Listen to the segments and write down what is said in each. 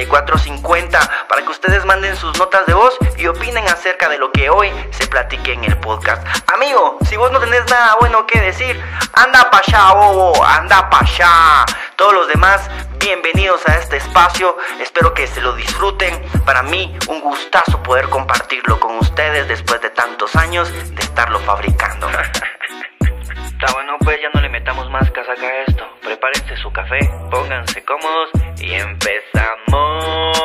74 50 para que ustedes manden sus notas de voz y opinen acerca de lo que hoy se platique en el podcast. Amigo, si vos no tenés nada bueno que decir, anda pa' allá, bobo, anda pa' allá. Todos los demás, bienvenidos a este espacio. Espero que se lo disfruten. Para mí, un gustazo poder compartirlo con ustedes después de tantos años de estarlo fabricando. Está bueno, pues ya no le metamos más casaca a esto. Prepárense su café, pónganse cómodos y empezamos.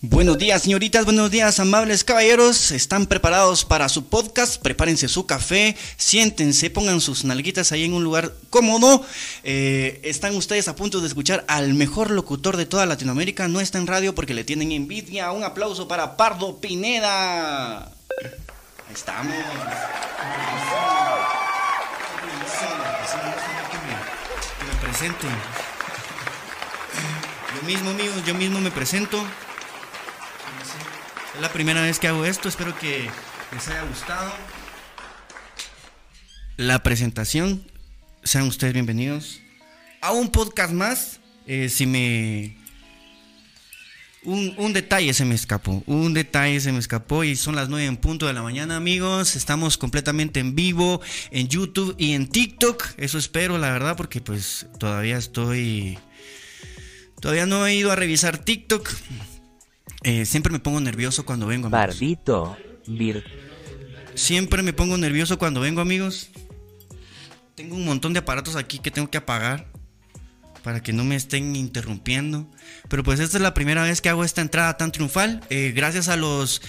Buenos días, señoritas, buenos días, amables caballeros. ¿Están preparados para su podcast? Prepárense su café, siéntense, pongan sus nalguitas ahí en un lugar cómodo. Eh, están ustedes a punto de escuchar al mejor locutor de toda Latinoamérica. No está en radio porque le tienen envidia. Un aplauso para Pardo Pineda. Ahí estamos. Presento. Yo mismo, amigos, yo mismo me presento. Es la primera vez que hago esto, espero que les haya gustado. La presentación, sean ustedes bienvenidos a un podcast más. Eh, si me un, detalle se me escapó, un detalle se me escapó y son las 9 en punto de la mañana amigos, estamos completamente en vivo en YouTube y en TikTok, eso espero la verdad porque pues todavía estoy, todavía no he ido a revisar TikTok, eh, siempre me pongo nervioso cuando vengo amigos. Barbito, vir. Siempre me pongo nervioso cuando vengo amigos, tengo un montón de aparatos aquí que tengo que apagar para que no me estén interrumpiendo. Pero pues esta es la primera vez que hago esta entrada tan triunfal. Eh, gracias a los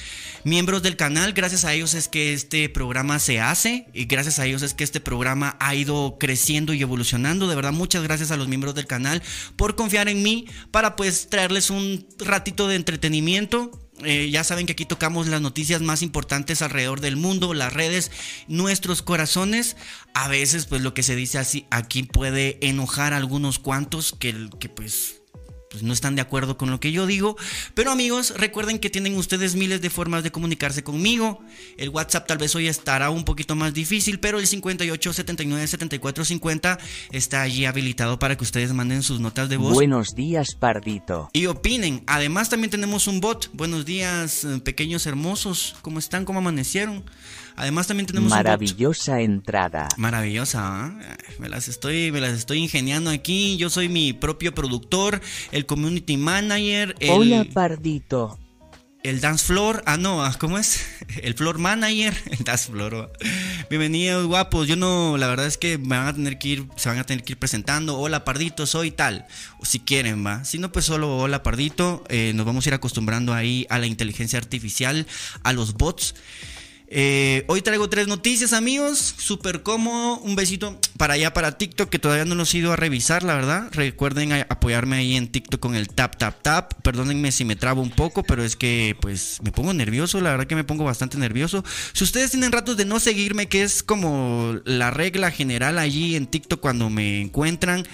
miembros del canal, gracias a ellos es que este programa se hace y gracias a ellos es que este programa ha ido creciendo y evolucionando. De verdad, muchas gracias a los miembros del canal por confiar en mí para pues traerles un ratito de entretenimiento eh, ya saben que aquí tocamos las noticias más importantes alrededor del mundo, las redes, nuestros corazones. A veces, pues lo que se dice así aquí puede enojar a algunos cuantos que, que pues pues, no están de acuerdo con lo que yo digo. Pero amigos, recuerden que tienen ustedes miles de formas de comunicarse conmigo. El WhatsApp tal vez hoy estará un poquito más difícil, pero el 58 79 74 50 está allí habilitado para que ustedes manden sus notas de voz. Buenos días, Pardito. Y opinen. Además también tenemos un bot. Buenos días, eh, pequeños hermosos. ¿Cómo están? ¿Cómo amanecieron? Además también tenemos maravillosa entrada. Maravillosa, ¿eh? me las estoy me las estoy ingeniando aquí. Yo soy mi propio productor, el community manager, el Hola, Pardito. El dance floor, ah no, ah, ¿cómo es? El floor manager, el dance floor. Bienvenidos, guapos. Yo no, la verdad es que me van a tener que ir, se van a tener que ir presentando. Hola, Pardito, soy tal. O si quieren, va. Si no, pues solo hola, Pardito. Eh, nos vamos a ir acostumbrando ahí a la inteligencia artificial, a los bots. Eh, hoy traigo tres noticias, amigos. Súper cómodo. Un besito para allá, para TikTok, que todavía no los he ido a revisar, la verdad. Recuerden apoyarme ahí en TikTok con el tap, tap, tap. Perdónenme si me trabo un poco, pero es que, pues, me pongo nervioso. La verdad que me pongo bastante nervioso. Si ustedes tienen ratos de no seguirme, que es como la regla general allí en TikTok cuando me encuentran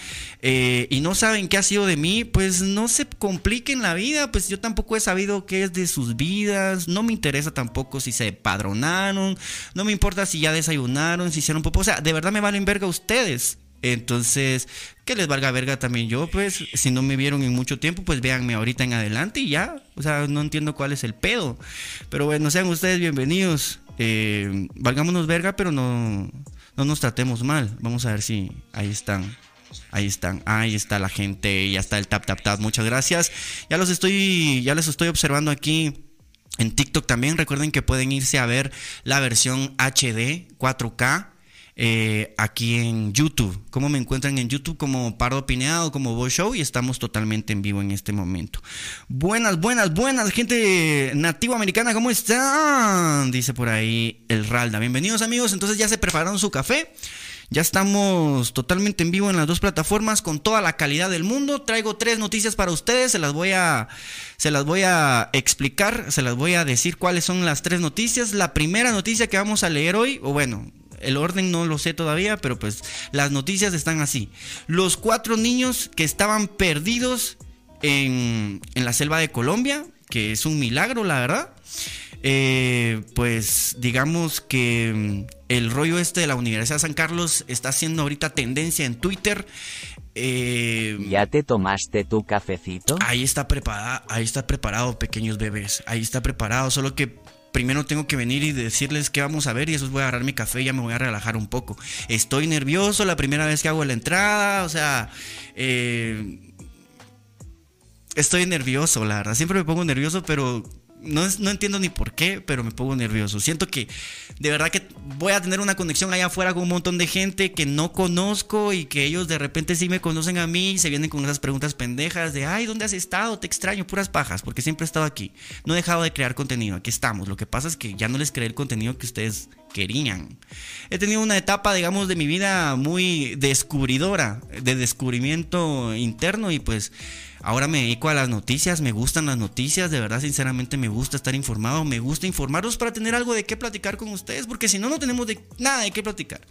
eh, y no saben qué ha sido de mí, pues no se compliquen la vida. Pues yo tampoco he sabido qué es de sus vidas. No me interesa tampoco si se padronan no me importa si ya desayunaron, si hicieron popó, o sea, de verdad me valen verga ustedes. Entonces, que les valga verga también yo, pues, si no me vieron en mucho tiempo, pues véanme ahorita en adelante y ya. O sea, no entiendo cuál es el pedo. Pero bueno, sean ustedes bienvenidos. Eh, valgámonos verga, pero no, no nos tratemos mal. Vamos a ver si ahí están. Ahí están, ahí está la gente, ya está el tap tap tap. Muchas gracias. Ya los estoy, ya les estoy observando aquí en TikTok también. Recuerden que pueden irse a ver la versión HD 4K. eh, aquí en YouTube. ¿Cómo me encuentran en YouTube? Como Pardo Pineado, como Boy Show y estamos totalmente en vivo en este momento. Buenas, buenas, buenas, gente nativa americana, ¿cómo están? Dice por ahí el Ralda. Bienvenidos amigos, entonces ya se prepararon su café. Ya estamos totalmente en vivo en las dos plataformas con toda la calidad del mundo. Traigo tres noticias para ustedes, se las voy a se las voy a explicar, se las voy a decir cuáles son las tres noticias. La primera noticia que vamos a leer hoy, o bueno, el orden no lo sé todavía, pero pues las noticias están así. Los cuatro niños que estaban perdidos en, en la selva de Colombia, que es un milagro, la verdad. Eh, pues digamos que el rollo este de la Universidad de San Carlos está haciendo ahorita tendencia en Twitter. Eh, ¿Ya te tomaste tu cafecito? Ahí está preparado, ahí está preparado, pequeños bebés. Ahí está preparado, solo que primero tengo que venir y decirles qué vamos a ver y eso voy a agarrar mi café y ya me voy a relajar un poco. Estoy nervioso la primera vez que hago la entrada, o sea, eh, estoy nervioso, la verdad. Siempre me pongo nervioso, pero no, no entiendo ni por qué, pero me pongo nervioso. Siento que de verdad que voy a tener una conexión allá afuera con un montón de gente que no conozco y que ellos de repente sí me conocen a mí y se vienen con esas preguntas pendejas de, ay, ¿dónde has estado? Te extraño, puras pajas, porque siempre he estado aquí. No he dejado de crear contenido, aquí estamos. Lo que pasa es que ya no les creé el contenido que ustedes querían. He tenido una etapa, digamos, de mi vida muy descubridora, de descubrimiento interno y pues ahora me dedico a las noticias, me gustan las noticias, de verdad, sinceramente me gusta estar informado, me gusta informarlos para tener algo de qué platicar con ustedes, porque si no, no tenemos de, nada de qué platicar.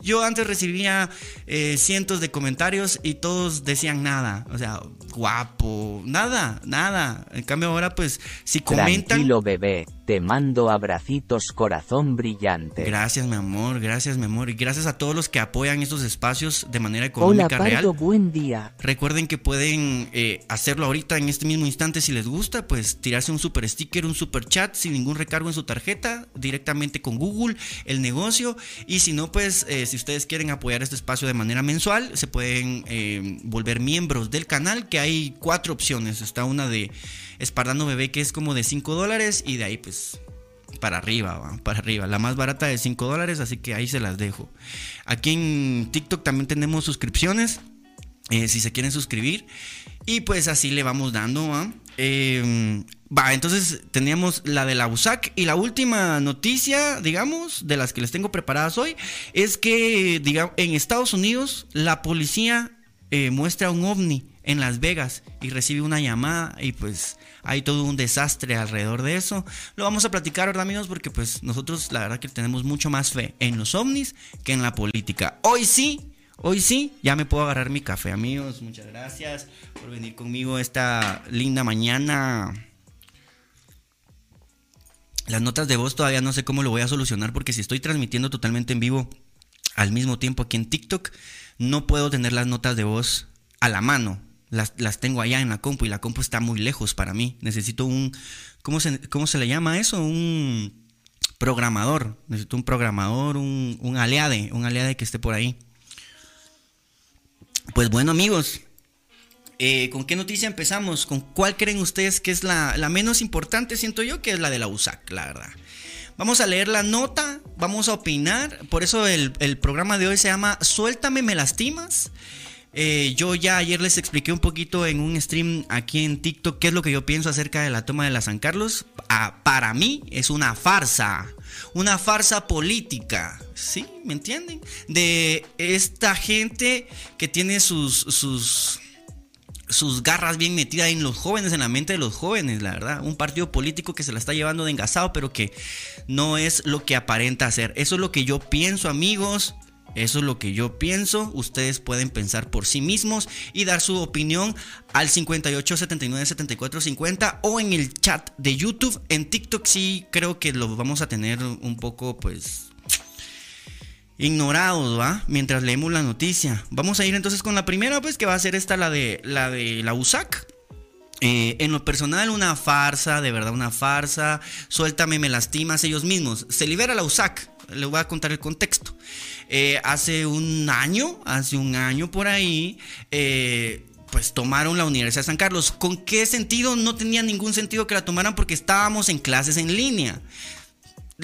Yo antes recibía eh, cientos de comentarios y todos decían nada, o sea, guapo, nada, nada. En cambio ahora, pues, si comentan... Tranquilo bebé, te mando abracitos corazón brillante. Gracias, mi amor, gracias, mi amor. Y gracias a todos los que apoyan estos espacios de manera Hola económica real. Pardo, buen día. Recuerden que pueden eh, hacerlo ahorita en este mismo instante si les gusta, pues tirarse un super sticker, un super chat sin ningún recargo en su tarjeta, directamente con Google, el negocio. Y si no, pues eh, si ustedes quieren apoyar este espacio de manera mensual, se pueden eh, volver miembros del canal, que hay cuatro opciones. Está una de Espardano Bebé que es como de 5 dólares y de ahí pues para arriba, va, para arriba. La más barata de 5 dólares, así que ahí se las dejo. Aquí en TikTok también tenemos suscripciones. Eh, si se quieren suscribir. Y pues así le vamos dando. ¿va? Eh, va, entonces teníamos la de la USAC. Y la última noticia, digamos, de las que les tengo preparadas hoy, es que en Estados Unidos la policía eh, muestra un ovni en Las Vegas y recibe una llamada y pues hay todo un desastre alrededor de eso. Lo vamos a platicar, ¿verdad, amigos? Porque pues nosotros la verdad que tenemos mucho más fe en los ovnis que en la política. Hoy sí, hoy sí, ya me puedo agarrar mi café, amigos. Muchas gracias por venir conmigo esta linda mañana. Las notas de voz todavía no sé cómo lo voy a solucionar porque si estoy transmitiendo totalmente en vivo al mismo tiempo aquí en TikTok, no puedo tener las notas de voz a la mano. Las, las tengo allá en la compu y la compu está muy lejos para mí. Necesito un... ¿Cómo se, cómo se le llama eso? Un programador. Necesito un programador, un, un aliade, un aliade que esté por ahí. Pues bueno amigos, eh, ¿con qué noticia empezamos? ¿Con cuál creen ustedes que es la, menos importante? Siento yo que es la de la USAC, la verdad. Vamos a leer la nota, vamos a opinar. Por eso el, el programa de hoy se llama Suéltame, me lastimas. Eh, yo ya ayer les expliqué un poquito en un stream aquí en TikTok qué es lo que yo pienso acerca de la toma de la San Carlos. Ah, para mí es una farsa, una farsa política, ¿sí? ¿Me entienden? De esta gente que tiene sus, sus, sus garras bien metidas en los jóvenes, en la mente de los jóvenes, la verdad. Un partido político que se la está llevando de engasado, pero que no es lo que aparenta ser. Eso es lo que yo pienso, amigos. Eso es lo que yo pienso. Ustedes pueden pensar por sí mismos y dar su opinión al 58 79 74 50 o en el chat de YouTube. En TikTok sí creo que lo vamos a tener un poco, pues, ignorados, ¿va? Mientras leemos la noticia. Vamos a ir entonces con la primera, pues, que va a ser esta, la de la, de la USAC. Eh, en lo personal, una farsa, de verdad, una farsa. Suéltame, me lastimas ellos mismos. Se libera la USAC. Les voy a contar el contexto. Eh, hace un año, hace un año por ahí, eh, pues tomaron la Universidad de San Carlos. ¿Con qué sentido? No tenía ningún sentido que la tomaran porque estábamos en clases en línea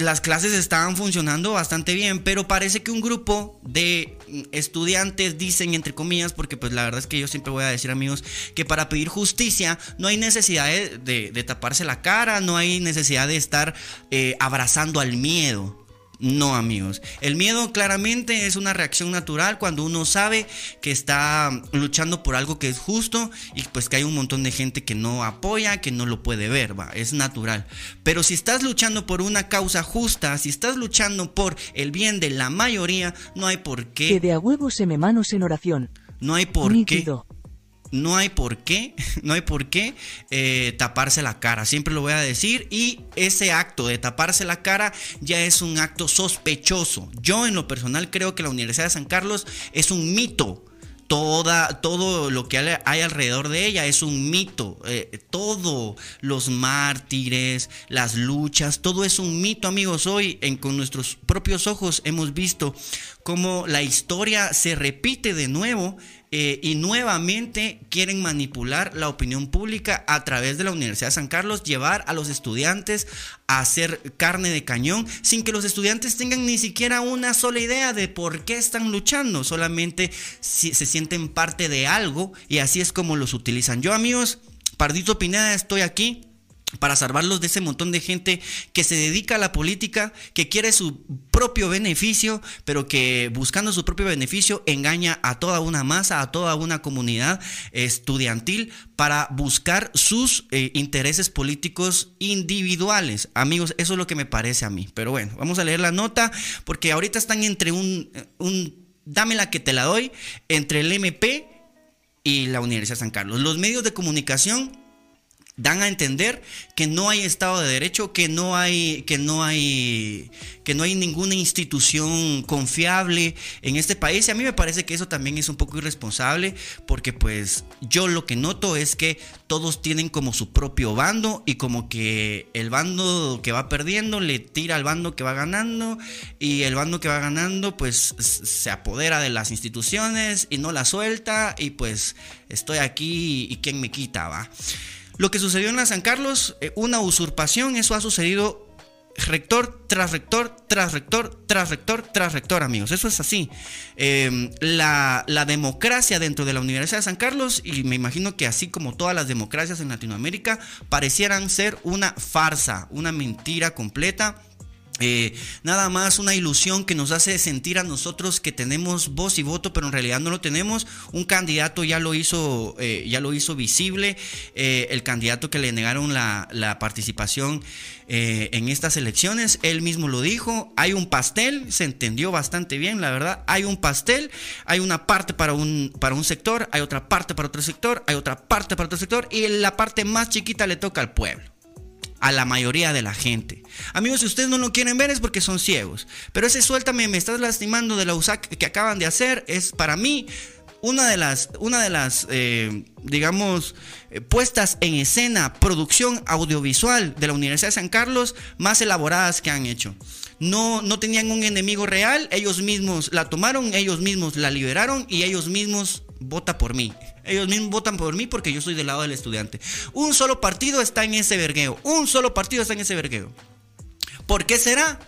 las clases estaban funcionando bastante bien, pero parece que un grupo de estudiantes dicen, entre comillas, porque pues la verdad es que yo siempre voy a decir amigos, que para pedir justicia no hay necesidad de, taparse la cara, no hay necesidad de estar eh, abrazando al miedo. No, amigos. El miedo claramente es una reacción natural cuando uno sabe que está luchando por algo que es justo y pues que hay un montón de gente que no apoya, que no lo puede ver, va, es natural. Pero si estás luchando por una causa justa, si estás luchando por el bien de la mayoría, no hay por qué. Que de a huevo se me manos en oración. No hay por qué no hay por qué, no hay por qué eh, taparse la cara. Siempre lo voy a decir. Y ese acto de taparse la cara ya es un acto sospechoso. Yo en lo personal creo que la Universidad de San Carlos es un mito. Toda, todo lo que hay alrededor de ella es un mito. Eh, todo, los mártires, las luchas, todo es un mito, amigos. Hoy en, con nuestros propios ojos hemos visto cómo la historia se repite de nuevo eh, y nuevamente quieren manipular la opinión pública a través de la Universidad de San Carlos, llevar a los estudiantes a hacer carne de cañón sin que los estudiantes tengan ni siquiera una sola idea de por qué están luchando, solamente si se sienten parte de algo y así es como los utilizan. Yo amigos, Pardito Pineda, estoy aquí para salvarlos de ese montón de gente que se dedica a la política, que quiere su propio beneficio, pero que buscando su propio beneficio engaña a toda una masa, a toda una comunidad estudiantil para buscar sus eh, intereses políticos individuales. Amigos, eso es lo que me parece a mí. Pero bueno, vamos a leer la nota porque ahorita están entre un, un dame la que te la doy, entre el MP y la Universidad de San Carlos. Los medios de comunicación dan a entender que no hay Estado de Derecho, que no hay, que no hay, que no hay ninguna institución confiable en este país. Y a mí me parece que eso también es un poco irresponsable, porque pues yo lo que noto es que todos tienen como su propio bando y como que el bando que va perdiendo le tira al bando que va ganando y el bando que va ganando pues se apodera de las instituciones y no la suelta y pues estoy aquí y quién me quita, va. Lo que sucedió en la San Carlos, eh, una usurpación, eso ha sucedido rector tras rector, tras rector, tras rector, tras rector, amigos. Eso es así. Em, la, la, democracia dentro de la Universidad de San Carlos, y me imagino que así como todas las democracias en Latinoamérica, parecieran ser una farsa, una mentira completa eh, nada más una ilusión que nos hace sentir a nosotros que tenemos voz y voto, pero en realidad no lo tenemos. Un candidato ya lo hizo, eh, ya lo hizo visible. Eh, el candidato que le negaron la, participación en estas elecciones, él mismo lo dijo. Hay un pastel, se entendió bastante bien, la verdad. Hay un pastel, hay una parte para un, para un sector, hay otra parte para otro sector, hay otra parte para otro sector, y la parte más chiquita le toca al pueblo a la mayoría de la gente. Amigos, si ustedes no lo quieren ver es porque son ciegos. Pero ese suéltame, me estás lastimando de la USAC que acaban de hacer es para mí una de las, una de las eh, digamos, eh, puestas en escena, producción audiovisual de la Universidad de San Carlos más elaboradas que han hecho. No, no tenían un enemigo real, ellos mismos la tomaron, ellos mismos la liberaron y ellos mismos vota por mí. Ellos mismos votan por mí porque yo soy del lado del estudiante. Un solo partido está en ese vergueo. Un solo partido está en ese vergueo. ¿Por qué será?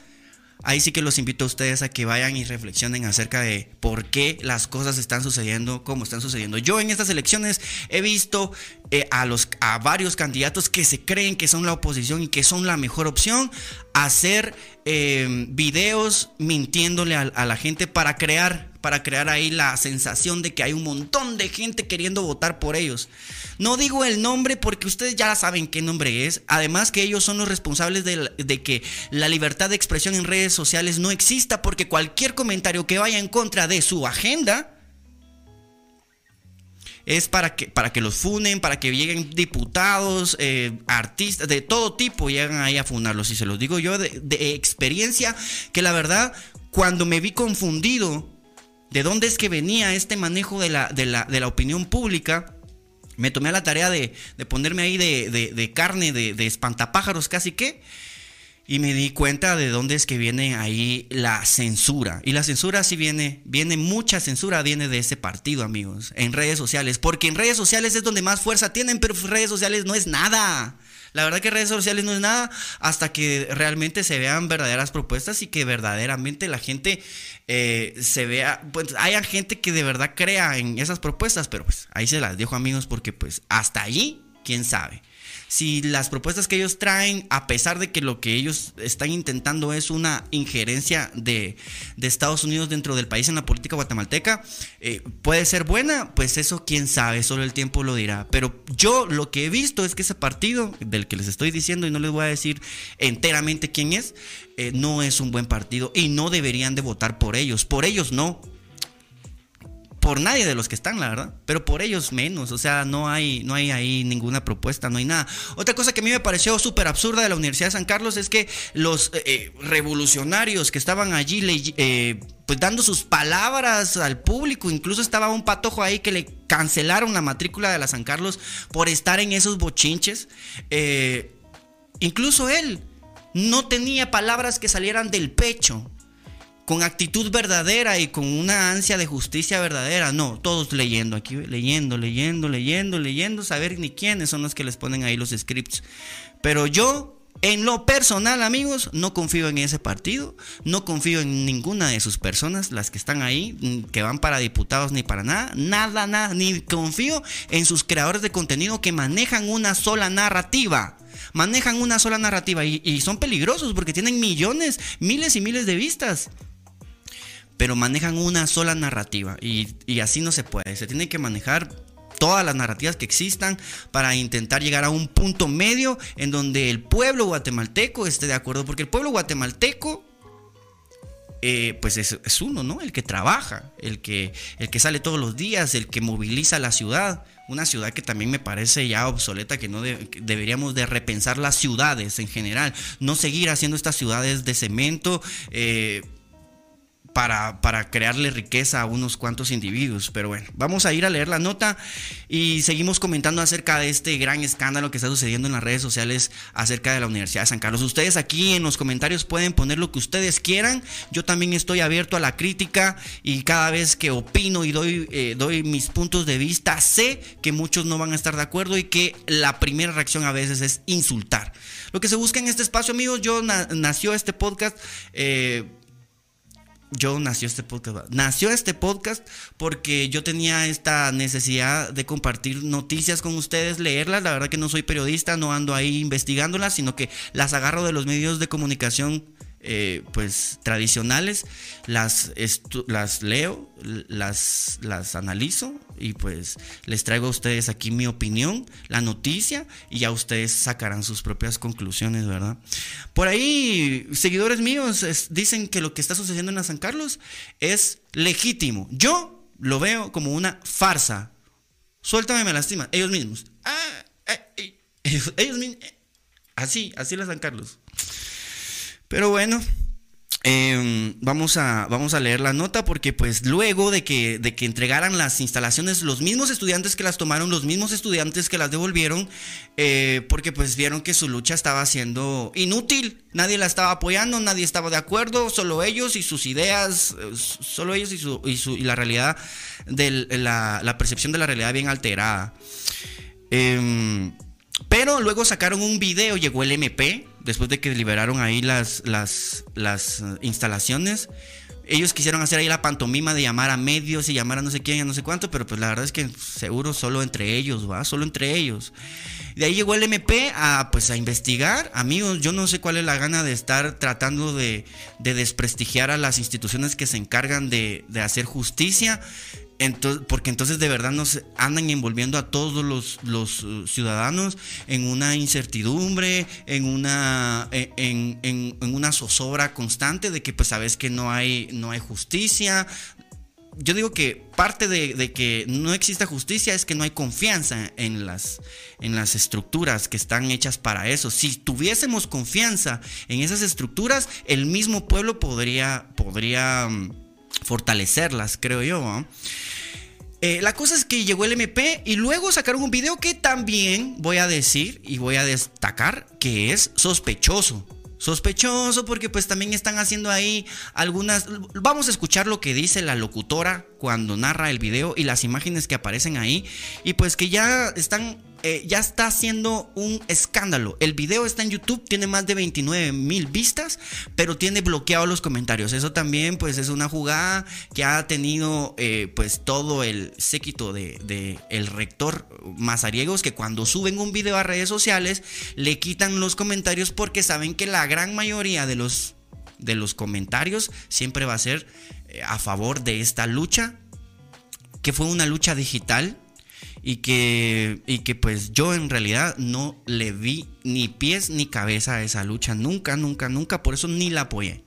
Ahí sí que los invito a ustedes a que vayan y reflexionen acerca de por qué las cosas están sucediendo como están sucediendo. Yo en estas elecciones he visto eh, a, los, a varios candidatos que se creen que son la oposición y que son la mejor opción hacer eh, videos mintiéndole a, la gente para crear para crear ahí la sensación de que hay un montón de gente queriendo votar por ellos. No digo el nombre porque ustedes ya saben qué nombre es. Además que ellos son los responsables de, que la libertad de expresión en redes sociales no exista porque cualquier comentario que vaya en contra de su agenda es para que, para que los funen, para que lleguen diputados, eh, artistas, de todo tipo, llegan ahí a funarlos. Y se los digo yo de, experiencia, que la verdad, cuando me vi confundido de dónde es que venía este manejo de la, de la, opinión pública, me tomé a la tarea de, ponerme ahí de, de carne, de, espantapájaros casi que, y me di cuenta de dónde es que viene ahí la censura. Y la censura sí viene, viene mucha censura, viene de ese partido, amigos, en redes sociales. Porque en redes sociales es donde más fuerza tienen, pero redes sociales no es nada. La verdad que redes sociales no es nada hasta que realmente se vean verdaderas propuestas y que verdaderamente la gente eh, se vea, pues haya gente que de verdad crea en esas propuestas, pero pues ahí se las dejo amigos porque pues hasta allí, quién sabe si las propuestas que ellos traen, a pesar de que lo que ellos están intentando es una injerencia de, Estados Unidos dentro del país en la política guatemalteca, eh, puede ser buena, pues eso quién sabe, solo el tiempo lo dirá. Pero yo lo que he visto es que ese partido del que les estoy diciendo y no les voy a decir enteramente quién es, eh, no es un buen partido y no deberían de votar por ellos. Por ellos no, por nadie de los que están, la verdad, pero por ellos menos, o sea, no hay, no hay ahí ninguna propuesta, no hay nada. Otra cosa que a mí me pareció súper absurda de la Universidad de San Carlos es que los eh, eh, revolucionarios que estaban allí eh, pues dando sus palabras al público, incluso estaba un patojo ahí que le cancelaron la matrícula de la San Carlos por estar en esos bochinches, incluso él no tenía palabras que salieran del pecho con actitud verdadera y con una ansia de justicia verdadera. No, todos leyendo aquí, leyendo, leyendo, leyendo, leyendo, saber ni quiénes son los que les ponen ahí los scripts. Pero yo, en lo personal, amigos, no confío en ese partido, no confío en ninguna de sus personas, las que están ahí, mm, que van para diputados ni para nada, nada, nada, ni confío en sus creadores de contenido que manejan una sola narrativa manejan una sola narrativa y, y, son peligrosos porque tienen millones, miles y miles de vistas pero manejan una sola narrativa y, así no se puede. Se tiene que manejar todas las narrativas que existan para intentar llegar a un punto medio en donde el pueblo guatemalteco esté de acuerdo, porque el pueblo guatemalteco eh, pues es, uno, ¿no? El que trabaja, el que, el que sale todos los días, el que moviliza la ciudad. Una ciudad que también me parece ya obsoleta, que no deberíamos de repensar las ciudades en general, no seguir haciendo estas ciudades de cemento. Eh, para, crearle riqueza a unos cuantos individuos. Pero bueno, vamos a ir a leer la nota y seguimos comentando acerca de este gran escándalo que está sucediendo en las redes sociales acerca de la Universidad de San Carlos. Ustedes aquí en los comentarios pueden poner lo que ustedes quieran. Yo también estoy abierto a la crítica y cada vez que opino y doy, eh, doy mis puntos de vista, sé que muchos no van a estar de acuerdo y que la primera reacción a veces es insultar. Lo que se busca en este espacio, amigos, yo nació este podcast. Eh, yo nació este podcast. Nació este podcast porque yo tenía esta necesidad de compartir noticias con ustedes, leerlas. La verdad que no soy periodista, no ando ahí investigándolas, sino que las agarro de los medios de comunicación eh, pues tradicionales, las, las leo, las, las analizo y pues les traigo a ustedes aquí mi opinión, la noticia y ya ustedes sacarán sus propias conclusiones, ¿verdad? Por ahí, seguidores míos dicen que lo que está sucediendo en San Carlos es legítimo. Yo lo veo como una farsa. Suéltame, me lastima. Ellos mismos. Ah, eh, eh, ellos mismos. Así, así la San Carlos. Pero bueno, em, vamos, a, vamos a leer la nota porque pues luego de que, de que entregaran las instalaciones los mismos estudiantes que las tomaron, los mismos estudiantes que las devolvieron, eh, porque pues vieron que su lucha estaba siendo inútil, nadie la estaba apoyando, nadie estaba de acuerdo, solo ellos y sus ideas, eh, solo ellos y, su, y, su, y la realidad, de la, la, percepción de la realidad bien alterada. Eh, pero luego sacaron un video, llegó el MP, después de que liberaron ahí las, las, las eh, instalaciones. ellos quisieron hacer ahí la pantomima de llamar a medios y llamar a no sé quién, a no sé cuánto, pero pues la verdad es que seguro solo entre ellos, ¿va? Solo entre ellos. De ahí llegó el MP a, pues, a investigar. Amigos, yo no sé cuál es la gana de estar tratando de, desprestigiar a las instituciones que se encargan de, de hacer justicia porque entonces de verdad nos andan envolviendo a todos los, uh, ciudadanos en una incertidumbre, en una, e, en, una zozobra constante de que pues sabes que no hay, no hay justicia. Yo digo que parte de, que no exista justicia es que no hay confianza en las, en las estructuras que están hechas para eso. Si tuviésemos confianza en esas estructuras, el mismo pueblo podría, podría mm, fortalecerlas, creo yo. Eh, la cosa es que llegó el MP y luego sacaron un video que también voy a decir y voy a destacar que es sospechoso. Sospechoso porque pues también están haciendo ahí algunas... Vamos a escuchar lo que dice la locutora cuando narra el video y las imágenes que aparecen ahí y pues que ya están eh, ya está haciendo un escándalo. El video está en YouTube, tiene más de 29 mil vistas, pero tiene bloqueados los comentarios. Eso también, pues, es una jugada que ha tenido, eh, pues, todo el séquito de, el rector Mazariegos, que cuando suben un video a redes sociales, le quitan los comentarios porque saben que la gran mayoría de los, de los comentarios siempre va a ser eh, a favor de esta lucha, que fue una lucha digital y que, y que pues yo en realidad no le vi ni pies ni cabeza a esa lucha, nunca, nunca, nunca, por eso ni la apoyé.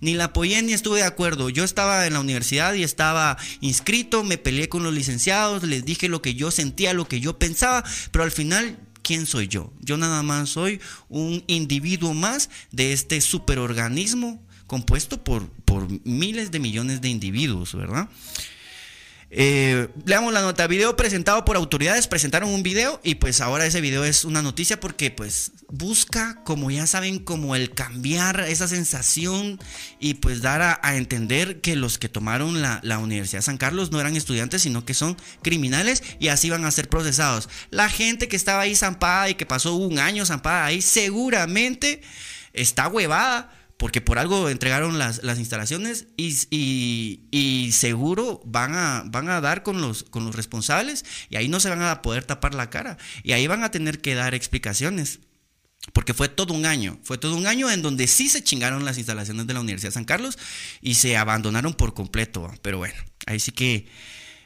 Ni la apoyé ni estuve de acuerdo. Yo estaba en la universidad y estaba inscrito, me peleé con los licenciados, les dije lo que yo sentía, lo que yo pensaba, pero al final ¿quién soy yo? Yo nada más soy un individuo más de este superorganismo compuesto por, por miles de millones de individuos, ¿verdad? Eh, leamos la nota. Video presentado por autoridades. Presentaron un video y pues ahora ese video es una noticia porque pues busca, como ya saben, como el cambiar esa sensación y pues dar a, entender que los que tomaron la, Universidad de San Carlos no eran estudiantes, sino que son criminales y así van a ser procesados. La gente que estaba ahí zampada y que pasó un año zampada ahí seguramente está huevada porque por algo entregaron las, instalaciones y, seguro van a, van a dar con los, con los responsables y ahí no se van a poder tapar la cara y ahí van a tener que dar explicaciones. Porque fue todo un año, fue todo un año en donde sí se chingaron las instalaciones de la Universidad de San Carlos y se abandonaron por completo. Pero bueno, ahí sí que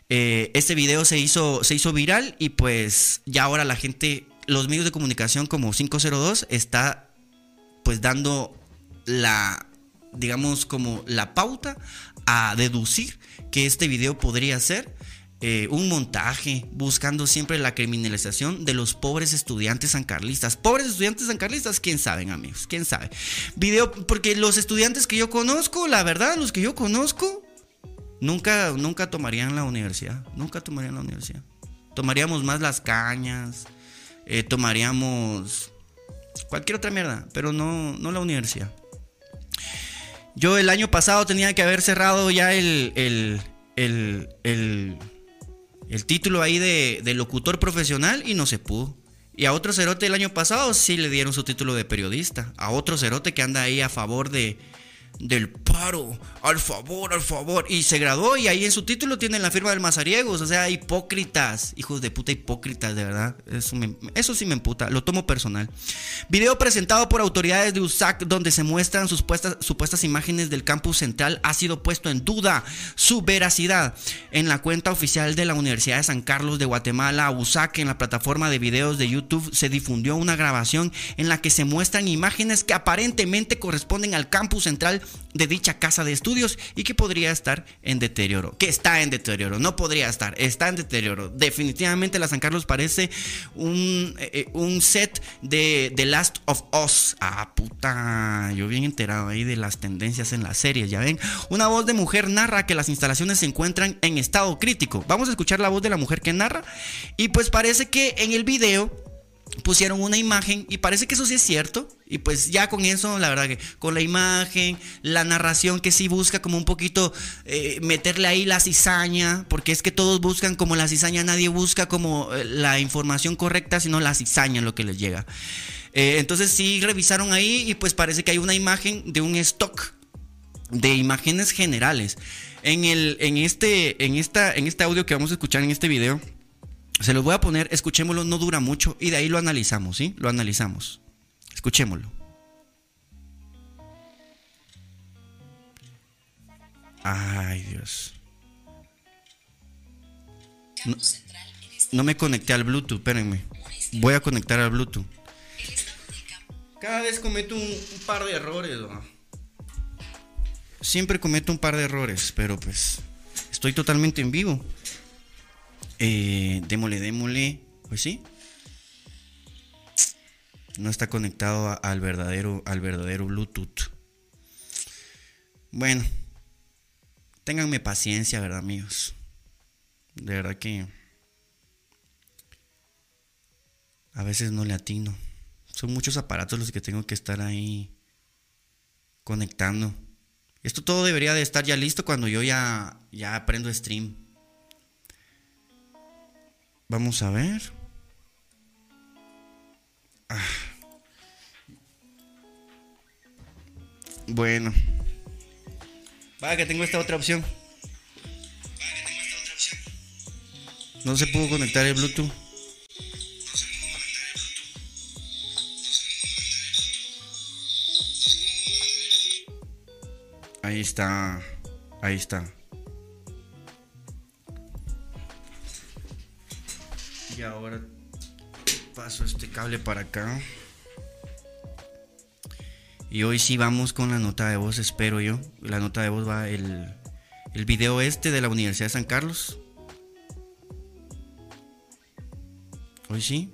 eh, este video se hizo, se hizo viral y pues ya ahora la gente, los medios de comunicación como 502 está pues dando la, digamos, como la pauta a deducir que este video podría ser eh, un montaje buscando siempre la criminalización de los pobres estudiantes sancarlistas. Pobres estudiantes sancarlistas, quién saben, amigos, quién sabe. Video, porque los estudiantes que yo conozco, la verdad, los que yo conozco, nunca, nunca tomarían la universidad. Nunca tomarían la universidad. Tomaríamos más las cañas, eh, tomaríamos cualquier otra mierda, pero no, no la universidad. Yo el año pasado tenía que haber cerrado ya el, el, el, el, título ahí de, de, locutor profesional y no se pudo. Y a otro cerote el año pasado sí le dieron su título de periodista. A otro cerote que anda ahí a favor de, del paro, al favor, al favor. Y se graduó y ahí en su título tienen la firma del Mazariegos. O sea, hipócritas, hijos de puta hipócritas, de verdad. Eso, sí me emputa, lo tomo personal. Video presentado por autoridades de USAC donde se muestran supuestas imágenes del campus central ha sido puesto en duda su veracidad. En la cuenta oficial de la Universidad de San Carlos de Guatemala, USAC, en la plataforma de videos de YouTube, se difundió una grabación en la que se muestran imágenes que aparentemente corresponden al campus central de dicha casa de estudios y que podría estar en deterioro. Que está en deterioro, no podría estar, está en deterioro. Definitivamente la San Carlos parece un, eh, eh, un set de The Last of Us. Ah, puta, yo bien enterado ahí de las tendencias en las series, ya ven. Una voz de mujer narra que las instalaciones se encuentran en estado crítico. Vamos a escuchar la voz de la mujer que narra y pues parece que en el video pusieron una imagen y parece que eso sí es cierto. Y pues ya con eso, la verdad que con la imagen, la narración que sí busca como un poquito eh, meterle ahí la cizaña, porque es que todos buscan como la cizaña, nadie busca como eh, la información correcta, sino la cizaña lo que les llega. Eh, entonces sí revisaron ahí y pues parece que hay una imagen de un stock de imágenes generales. En, el, en, este, en, esta, en este audio que vamos a escuchar en este video, se los voy a poner, escuchémoslo, no dura mucho y de ahí lo analizamos, ¿sí? Lo analizamos. Escuchémoslo. Ay, Dios. No, no me conecté al Bluetooth, espérenme. Voy a conectar al Bluetooth. Cada vez cometo un, par de errores. Siempre cometo un par de errores, pero pues estoy totalmente en vivo. Eh, démosle, démosle. Pues sí. No está conectado al verdadero, al verdadero Bluetooth. Bueno, ténganme paciencia, ¿verdad, amigos? De verdad que a veces no le atino. Son muchos aparatos los que tengo que estar ahí conectando. Esto todo debería de estar ya listo cuando yo ya, ya aprendo stream. Vamos a ver. Ah. Bueno. Vaya que tengo esta otra opción. No se pudo conectar el Bluetooth. Ahí está. Ahí está. Ahora paso este cable para acá. Y hoy sí vamos con la nota de voz, espero yo. La nota de voz va el, el video este de la Universidad de San Carlos. Hoy sí.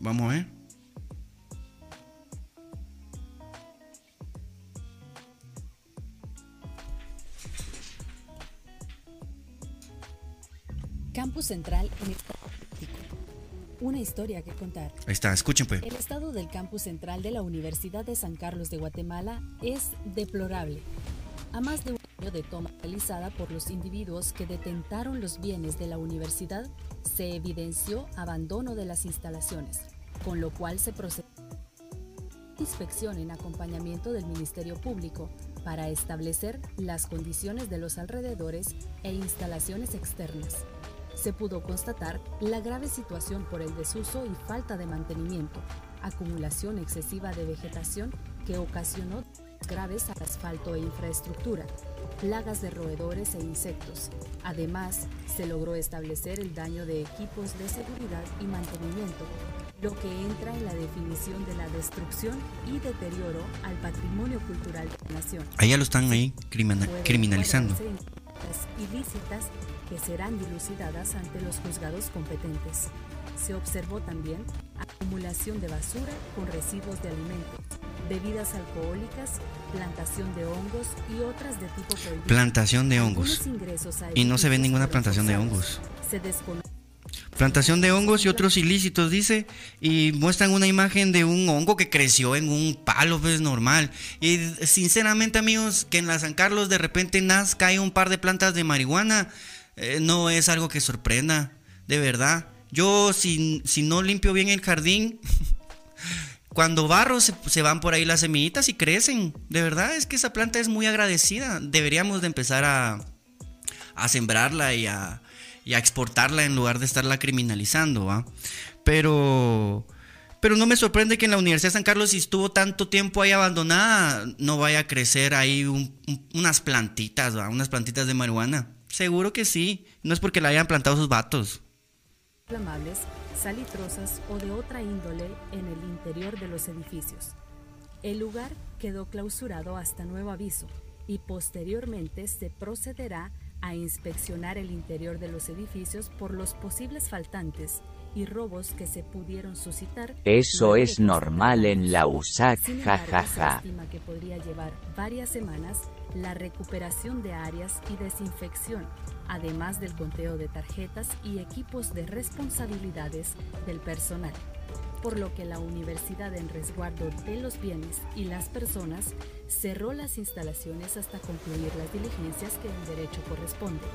Vamos a ver. Campus Central en. Una historia que contar. Ahí está, escuchen pues. El estado del campus central de la Universidad de San Carlos de Guatemala es deplorable. A más de un año de toma realizada por los individuos que detentaron los bienes de la universidad, se evidenció abandono de las instalaciones, con lo cual se procedió a inspección en acompañamiento del Ministerio Público para establecer las condiciones de los alrededores e instalaciones externas se pudo constatar la grave situación por el desuso y falta de mantenimiento, acumulación excesiva de vegetación que ocasionó graves al asfalto e infraestructura, plagas de roedores e insectos. Además, se logró establecer el daño de equipos de seguridad y mantenimiento, lo que entra en la definición de la destrucción y deterioro al patrimonio cultural de la nación ya lo están ahí criminalizando. Ilícitas que serán dilucidadas ante los juzgados competentes. Se observó también acumulación de basura con residuos de alimentos, bebidas alcohólicas, plantación de hongos y otras de tipo prohibido. Plantación de hongos. Y no se ve ninguna plantación de hongos. Se desconoce Plantación de hongos y otros ilícitos, dice. Y muestran una imagen de un hongo que creció en un palo, pues normal. Y sinceramente, amigos, que en la San Carlos de repente nazca hay un par de plantas de marihuana, eh, no es algo que sorprenda, de verdad. Yo, si, si no limpio bien el jardín, cuando barro se, se van por ahí las semillitas y crecen. De verdad, es que esa planta es muy agradecida. Deberíamos de empezar a, a sembrarla y a, y a exportarla en lugar de estarla criminalizando, ¿va? Pero, pero no me sorprende que en la Universidad de San Carlos, si estuvo tanto tiempo ahí abandonada, no vaya a crecer ahí un- un- unas plantitas, ¿va? Unas plantitas de marihuana. Seguro que sí. No es porque la hayan plantado sus vatos. inflamables, salitrosas o de otra índole en el interior de los edificios. El lugar quedó clausurado hasta nuevo aviso y posteriormente se procederá inspeccionar el interior de los edificios por los posibles faltantes y robos que se pudieron suscitar. Eso es normal en la USAC, jajaja. estima que podría llevar varias semanas la recuperación de áreas y desinfección, además del conteo de tarjetas y equipos de responsabilidades del personal. Por lo que la universidad en resguardo de los bienes y las personas cerró las instalaciones hasta concluir las diligencias que en derecho corresponde.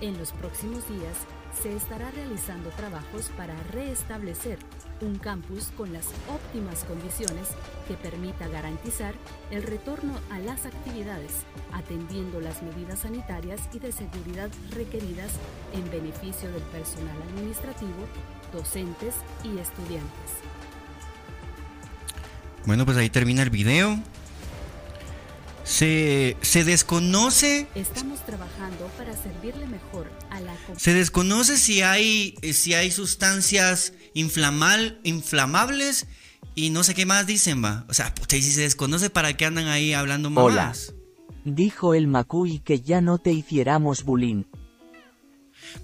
En los próximos días se estará realizando trabajos para restablecer un campus con las óptimas condiciones que permita garantizar el retorno a las actividades, atendiendo las medidas sanitarias y de seguridad requeridas en beneficio del personal administrativo, docentes y estudiantes. Bueno, pues ahí termina el video. Se, se desconoce. Estamos trabajando para servirle mejor a la Se desconoce si hay, si hay sustancias inflamal, inflamables y no sé qué más dicen, va. O sea, puta, y si se desconoce, ¿para qué andan ahí hablando más? Hola. Dijo el Macuy que ya no te hiciéramos bullying.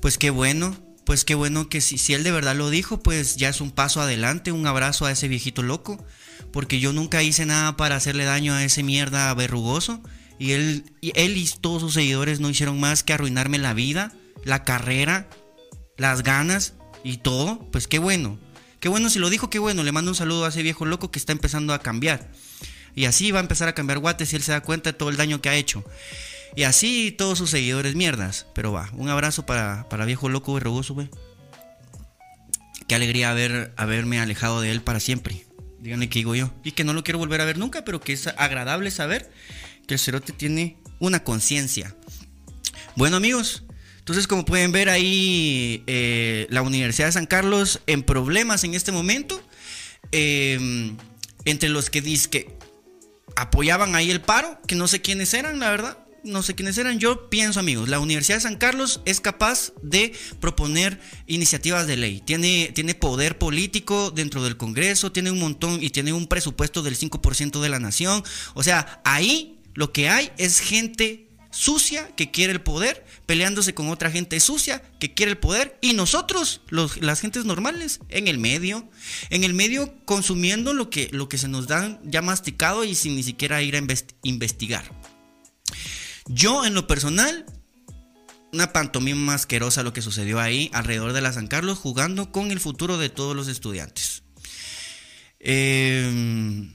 Pues qué bueno, pues qué bueno que si, si él de verdad lo dijo, pues ya es un paso adelante, un abrazo a ese viejito loco porque yo nunca hice nada para hacerle daño a ese mierda verrugoso. Y él, y él y todos sus seguidores no hicieron más que arruinarme la vida, la carrera, las ganas y todo. Pues qué bueno. Qué bueno, si lo dijo, qué bueno. Le mando un saludo a ese viejo loco que está empezando a cambiar. Y así va a empezar a cambiar guates si él se da cuenta de todo el daño que ha hecho. Y así todos sus seguidores mierdas. Pero va, un abrazo para, para viejo loco verrugoso, güey. Qué alegría haber, haberme alejado de él para siempre. Díganle que digo yo. Y que no lo quiero volver a ver nunca, pero que es agradable saber que el cerote tiene una conciencia. Bueno amigos, entonces como pueden ver ahí eh, la Universidad de San Carlos en problemas en este momento. Em, entre los que dice que apoyaban ahí el paro, que no sé quiénes eran, la verdad no sé quiénes eran. Yo pienso, amigos, la Universidad de San Carlos es capaz de proponer iniciativas de ley. Tiene, tiene poder político dentro del Congreso, tiene un montón y tiene un presupuesto del 5% de la nación. O sea, ahí lo que hay es gente sucia que quiere el poder, peleándose con otra gente sucia que quiere el poder y nosotros, los, las gentes normales, en el medio, en el medio consumiendo lo que, lo que se nos dan ya masticado y sin ni siquiera ir a investigar. Yo, en lo personal, una pantomima asquerosa lo que sucedió ahí alrededor de la San Carlos, jugando con el futuro de todos los estudiantes. Em,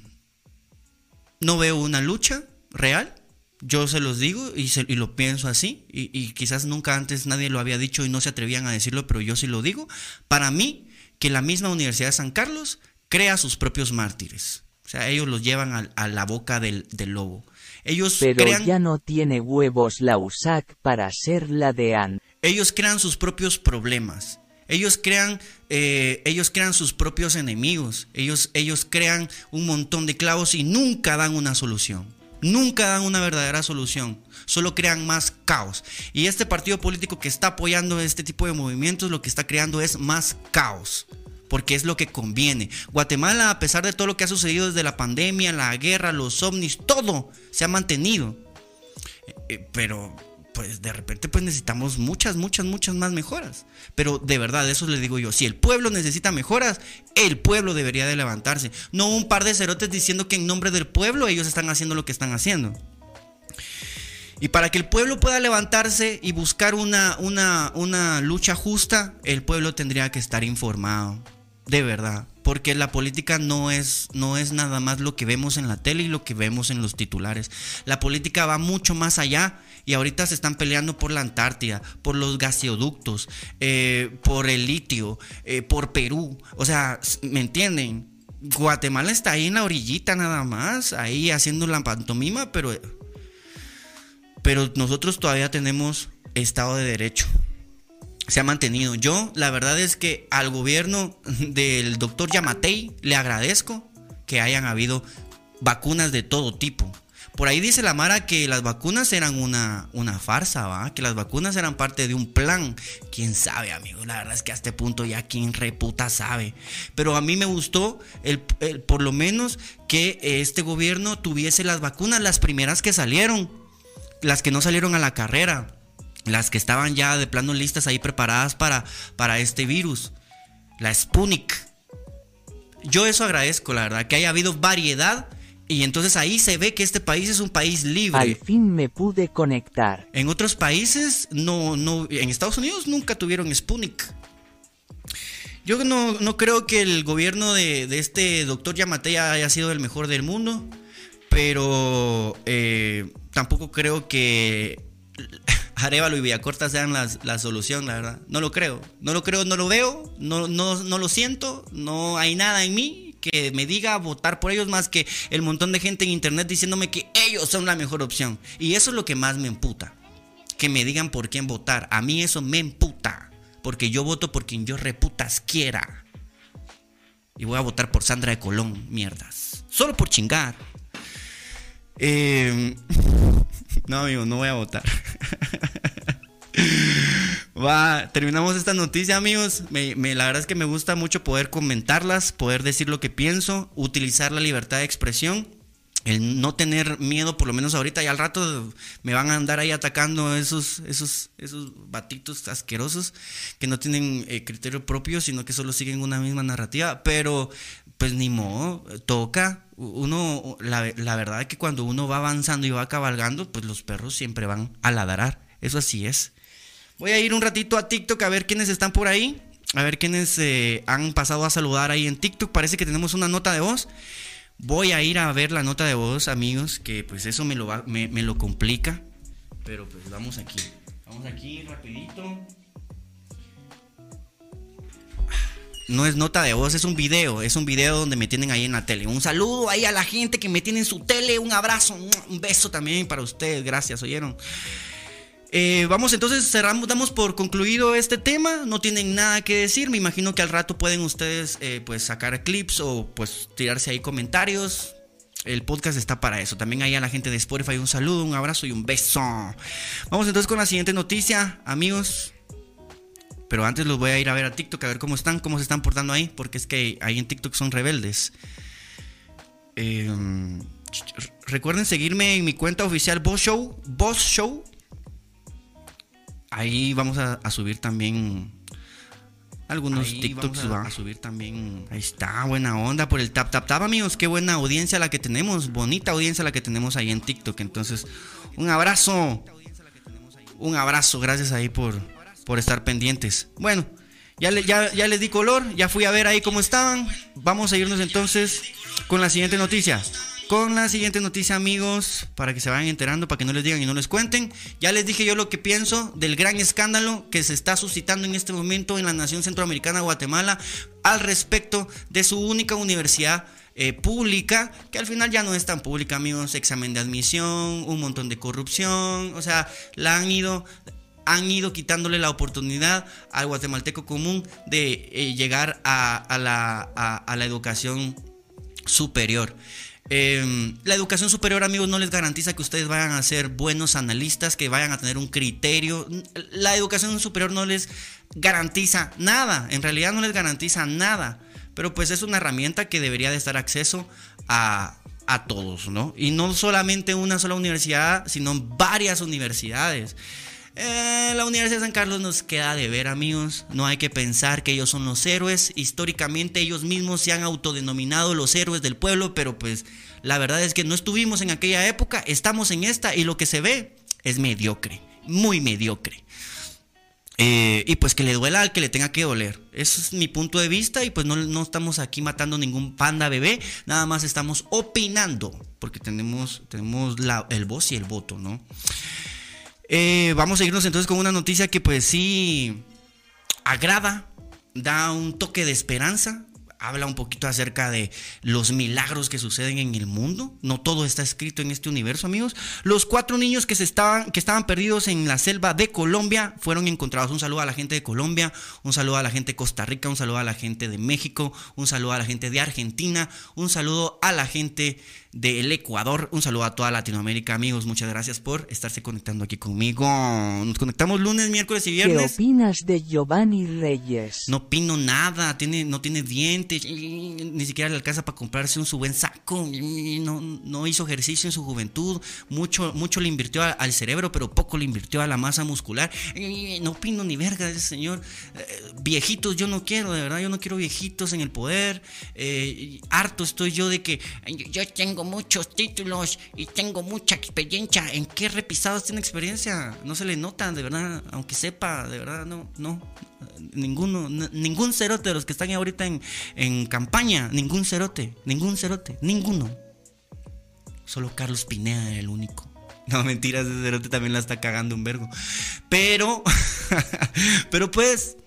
no veo una lucha real. Yo se los digo y, lo pienso así. Y, y, quizás nunca antes nadie lo había dicho y no se atrevían a decirlo, pero yo sí lo digo. Para mí, que la misma Universidad de San Carlos crea sus propios mártires. O sea, ellos los llevan a, la boca del, lobo. Ellos Pero ya no tiene huevos la USAC para ser la de An. Ellos crean sus propios problemas. Ellos crean, eh, ellos crean sus propios enemigos. Ellos, ellos crean un montón de clavos y nunca dan una solución. Nunca dan una verdadera solución. Solo crean más caos. Y este partido político que está apoyando este tipo de movimientos lo que está creando es más caos porque es lo que conviene. Guatemala, a pesar de todo lo que ha sucedido desde la pandemia, la guerra, los ovnis, todo se ha mantenido. Eh, eh, pero pues de repente pues necesitamos muchas, muchas, muchas más mejoras. Pero de verdad, eso les digo yo, si el pueblo necesita mejoras, el pueblo debería de levantarse. No un par de cerotes diciendo que en nombre del pueblo ellos están haciendo lo que están haciendo. Y para que el pueblo pueda levantarse y buscar una, una, una lucha justa, el pueblo tendría que estar informado de verdad, porque la política no es, no es nada más lo que vemos en la tele y lo que vemos en los titulares. La política va mucho más allá y ahorita se están peleando por la Antártida, por los gaseoductos, eh, por el litio, eh, por Perú. O sea, ¿me entienden? Guatemala está ahí en la orillita nada más, ahí haciendo la pantomima, pero, pero nosotros todavía tenemos Estado de Derecho se ha mantenido. Yo, la verdad es que al gobierno del doctor Yamatei le agradezco que hayan habido vacunas de todo tipo. Por ahí dice la Mara que las vacunas eran una, una farsa, ¿va? Que las vacunas eran parte de un plan. Quién sabe, amigo. La verdad es que a este punto ya quien reputa sabe. Pero a mí me gustó, el, por lo menos, que este gobierno tuviese las vacunas, las primeras que salieron. Las que no salieron a la carrera las que estaban ya de plano listas ahí preparadas para, para este virus, la Sputnik. Yo eso agradezco, la verdad, que haya habido variedad y entonces ahí se ve que este país es un país libre. Al fin me pude conectar. En otros países, no, no, en Estados Unidos nunca tuvieron Sputnik. Yo no, no creo que el gobierno de, este doctor Yamate haya sido el mejor del mundo, pero eh, tampoco creo que Arevalo y Villacorta sean la, la solución, la verdad. No lo creo. No lo creo, no lo veo, no, no, no lo siento, no hay nada en mí que me diga votar por ellos más que el montón de gente en internet diciéndome que ellos son la mejor opción. Y eso es lo que más me emputa. Que me digan por quién votar. A mí eso me emputa. Porque yo voto por quien yo reputas quiera. Y voy a votar por Sandra de Colón, mierdas. Solo por chingar. Eh, no, amigo, no voy a votar. Va, terminamos esta noticia, amigos. Me, la verdad es que me gusta mucho poder comentarlas, poder decir lo que pienso, utilizar la libertad de expresión el no tener miedo, por lo menos ahorita y al rato me van a andar ahí atacando esos, esos, esos batitos asquerosos que no tienen eh, criterio propio, sino que solo siguen una misma narrativa. Pero, pues ni modo, toca. Uno, la, la verdad es que cuando uno va avanzando y va cabalgando, pues los perros siempre van a ladrar. Eso así es. Voy a ir un ratito a TikTok a ver quiénes están por ahí. A ver quiénes eh, han pasado a saludar ahí en TikTok. Parece que tenemos una nota de voz. Voy a ir a ver la nota de voz, amigos, que pues eso me lo, va, me, lo complica. Pero pues vamos aquí. Vamos aquí rapidito. No es nota de voz, es un video. Es un video donde me tienen ahí en la tele. Un saludo ahí a la gente que me tiene en su tele. Un abrazo, un beso también para ustedes. Gracias, ¿oyeron? Eh, vamos entonces, cerramos, damos por concluido este tema. No tienen nada que decir. Me imagino que al rato pueden ustedes eh, pues sacar clips o pues tirarse ahí comentarios. El podcast está para eso. También ahí a la gente de Spotify un saludo, un abrazo y un beso. Vamos entonces con la siguiente noticia, amigos. Pero antes los voy a ir a ver a TikTok a ver cómo están, cómo se están portando ahí, porque es que ahí en TikTok son rebeldes. Em, recuerden seguirme en mi cuenta oficial Boss Show, Boss Show Ahí vamos a, subir también algunos TikToks. a, subir también. Ahí está, buena onda por el tap tap tap, amigos. Qué buena audiencia la que tenemos. Bonita audiencia la que tenemos ahí en TikTok. Entonces, un abrazo. Un abrazo. Gracias ahí por, por estar pendientes. Bueno, ya, ya, ya les di color. Ya fui a ver ahí cómo estaban. Vamos a irnos entonces con la siguiente noticia con la siguiente noticia, amigos, para que se vayan enterando, para que no les digan y no les cuenten. Ya les dije yo lo que pienso del gran escándalo que se está suscitando en este momento en la nación centroamericana Guatemala al respecto de su única universidad eh, pública, que al final ya no es tan pública, amigos, examen de admisión, un montón de corrupción, o sea, la han ido han ido quitándole la oportunidad al guatemalteco común de eh, llegar a, la, educación superior. Em, la educación superior, amigos, no les garantiza que ustedes vayan a ser buenos analistas, que vayan a tener un criterio. La educación superior no les garantiza nada, en realidad no les garantiza nada, pero pues es una herramienta que debería de estar acceso a, a todos, ¿no? Y no solamente una sola universidad, sino varias universidades. Eh, la Universidad de San Carlos nos queda de ver, amigos. No hay que pensar que ellos son los héroes. Históricamente ellos mismos se han autodenominado los héroes del pueblo, pero pues la verdad es que no estuvimos en aquella época, estamos en esta y lo que se ve es mediocre, muy mediocre. Eh, y pues que le duela al que le tenga que doler. Ese es mi punto de vista y pues no, no estamos aquí matando ningún panda bebé, nada más estamos opinando, porque tenemos, tenemos el voz y el voto, ¿no? Eh, vamos a irnos entonces con una noticia que pues sí agrada, da un toque de esperanza, habla un poquito acerca de los milagros que suceden en el mundo. No todo está escrito en este universo, amigos. Los cuatro niños que, se estaban, que estaban perdidos en la selva de Colombia fueron encontrados. Un saludo a la gente de Colombia, un saludo a la gente de Costa Rica, un saludo a la gente de México, un saludo a la gente de Argentina, un saludo a la gente del Ecuador. Un saludo a toda Latinoamérica, amigos. Muchas gracias por estarse conectando aquí conmigo. Nos conectamos lunes, miércoles y viernes. ¿Qué opinas de Giovanni Reyes? No opino nada, tiene, no tiene dientes, ni siquiera le alcanza para comprarse un su buen saco, no, no hizo ejercicio en su juventud, mucho, mucho le invirtió al cerebro, pero poco le invirtió a la masa muscular. No opino ni verga de ese señor. Eh, viejitos yo no quiero, de verdad, yo no quiero viejitos en el poder. Eh, harto estoy yo de que yo tengo muchos títulos y tengo mucha experiencia. ¿En qué repisados tiene experiencia? No se le nota, de verdad, aunque sepa, de verdad, no, no. Ninguno, ningún cerote de los que están ahorita en, en campaña, ningún cerote, ningún cerote, ninguno. Solo Carlos Pineda era el único. No, mentiras, ese cerote también la está cagando un vergo. Pero, pero pues,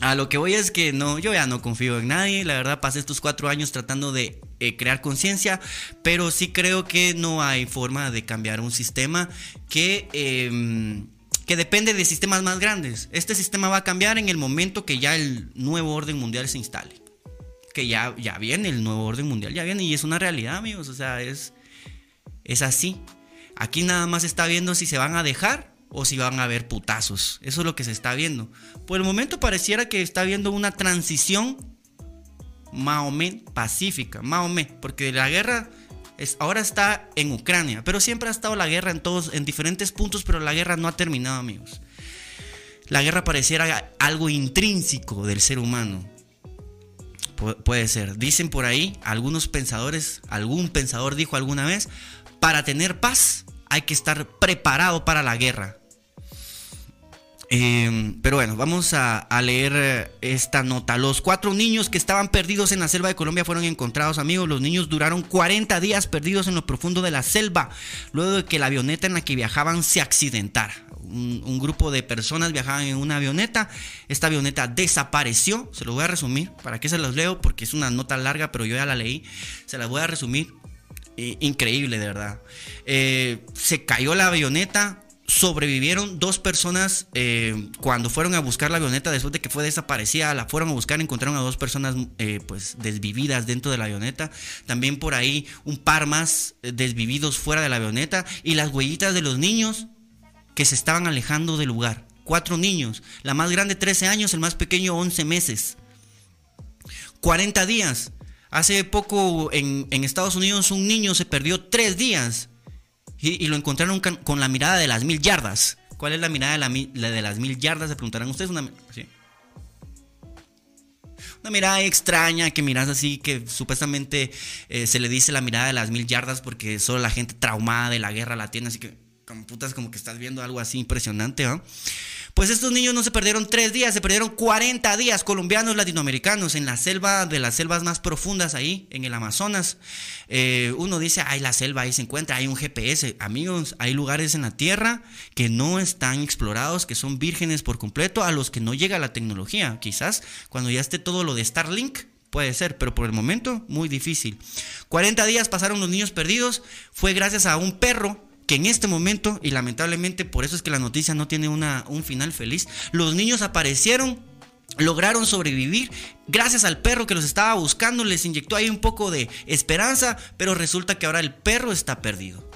a lo que voy es que no, yo ya no confío en nadie. La verdad, pasé estos cuatro años tratando de eh, crear conciencia, pero sí creo que no hay forma de cambiar un sistema que, em, que depende de sistemas más grandes. Este sistema va a cambiar en el momento que ya el nuevo orden mundial se instale. Que ya, ya viene el nuevo orden mundial, ya viene y es una realidad, amigos. O sea, es, es así. Aquí nada más está viendo si se van a dejar o si van a haber putazos. Eso es lo que se está viendo. Por el momento pareciera que está viendo una transición menos pacífica, menos, porque la guerra es, ahora está en Ucrania, pero siempre ha estado la guerra en todos, en diferentes puntos, pero la guerra no ha terminado, amigos. La guerra pareciera algo intrínseco del ser humano. puede ser. Dicen por ahí algunos pensadores, algún pensador dijo alguna vez, para tener paz hay que estar preparado para la guerra. Em, pero bueno, vamos a, leer eh, esta nota. Los cuatro niños que estaban perdidos en la selva de Colombia fueron encontrados, amigos. Los niños duraron 40 días perdidos en lo profundo de la selva, luego de que la avioneta en la que viajaban se accidentara. Un, grupo de personas viajaban en una avioneta. Esta avioneta desapareció. Se lo voy a resumir. ¿Para qué se los leo? Porque es una nota larga, pero yo ya la leí. Se las voy a resumir increíble, de verdad. Eh, se cayó la avioneta. Sobrevivieron dos personas eh, cuando fueron a buscar la avioneta después de que fue desaparecida. La fueron a buscar, encontraron a dos personas eh, pues desvividas dentro de la avioneta. También por ahí un par más desvividos fuera de la avioneta. Y las huellitas de los niños que se estaban alejando del lugar. Cuatro niños. La más grande 13 años, el más pequeño 11 meses. 40 días Hace poco en, Estados Unidos un niño se perdió tres días y, lo encontraron con, la mirada de las mil yardas. ¿Cuál es la mirada de, la, las mil yardas? Se preguntarán ustedes. Una, una mirada extraña que miras así, que supuestamente eh, se le dice la mirada de las mil yardas porque solo la gente traumada de la guerra la tiene, así que como putas como que estás viendo algo así impresionante, ¿no? Pues estos niños no se perdieron tres días, se perdieron 40 días colombianos latinoamericanos en la selva de las selvas más profundas ahí, en el Amazonas. Eh, uno dice, hay la selva, ahí se encuentra, hay un GPS. Amigos, hay lugares en la Tierra que no están explorados, que son vírgenes por completo, a los que no llega la tecnología. Quizás cuando ya esté todo lo de Starlink, Puede ser, pero por el momento muy difícil. 40 días pasaron los niños perdidos. Fue gracias a un perro que en este momento, y lamentablemente por eso es que la noticia no tiene una, un final feliz, los niños aparecieron lograron sobrevivir gracias al perro que los estaba buscando, les inyectó ahí un poco de esperanza, pero resulta que ahora el perro está perdido.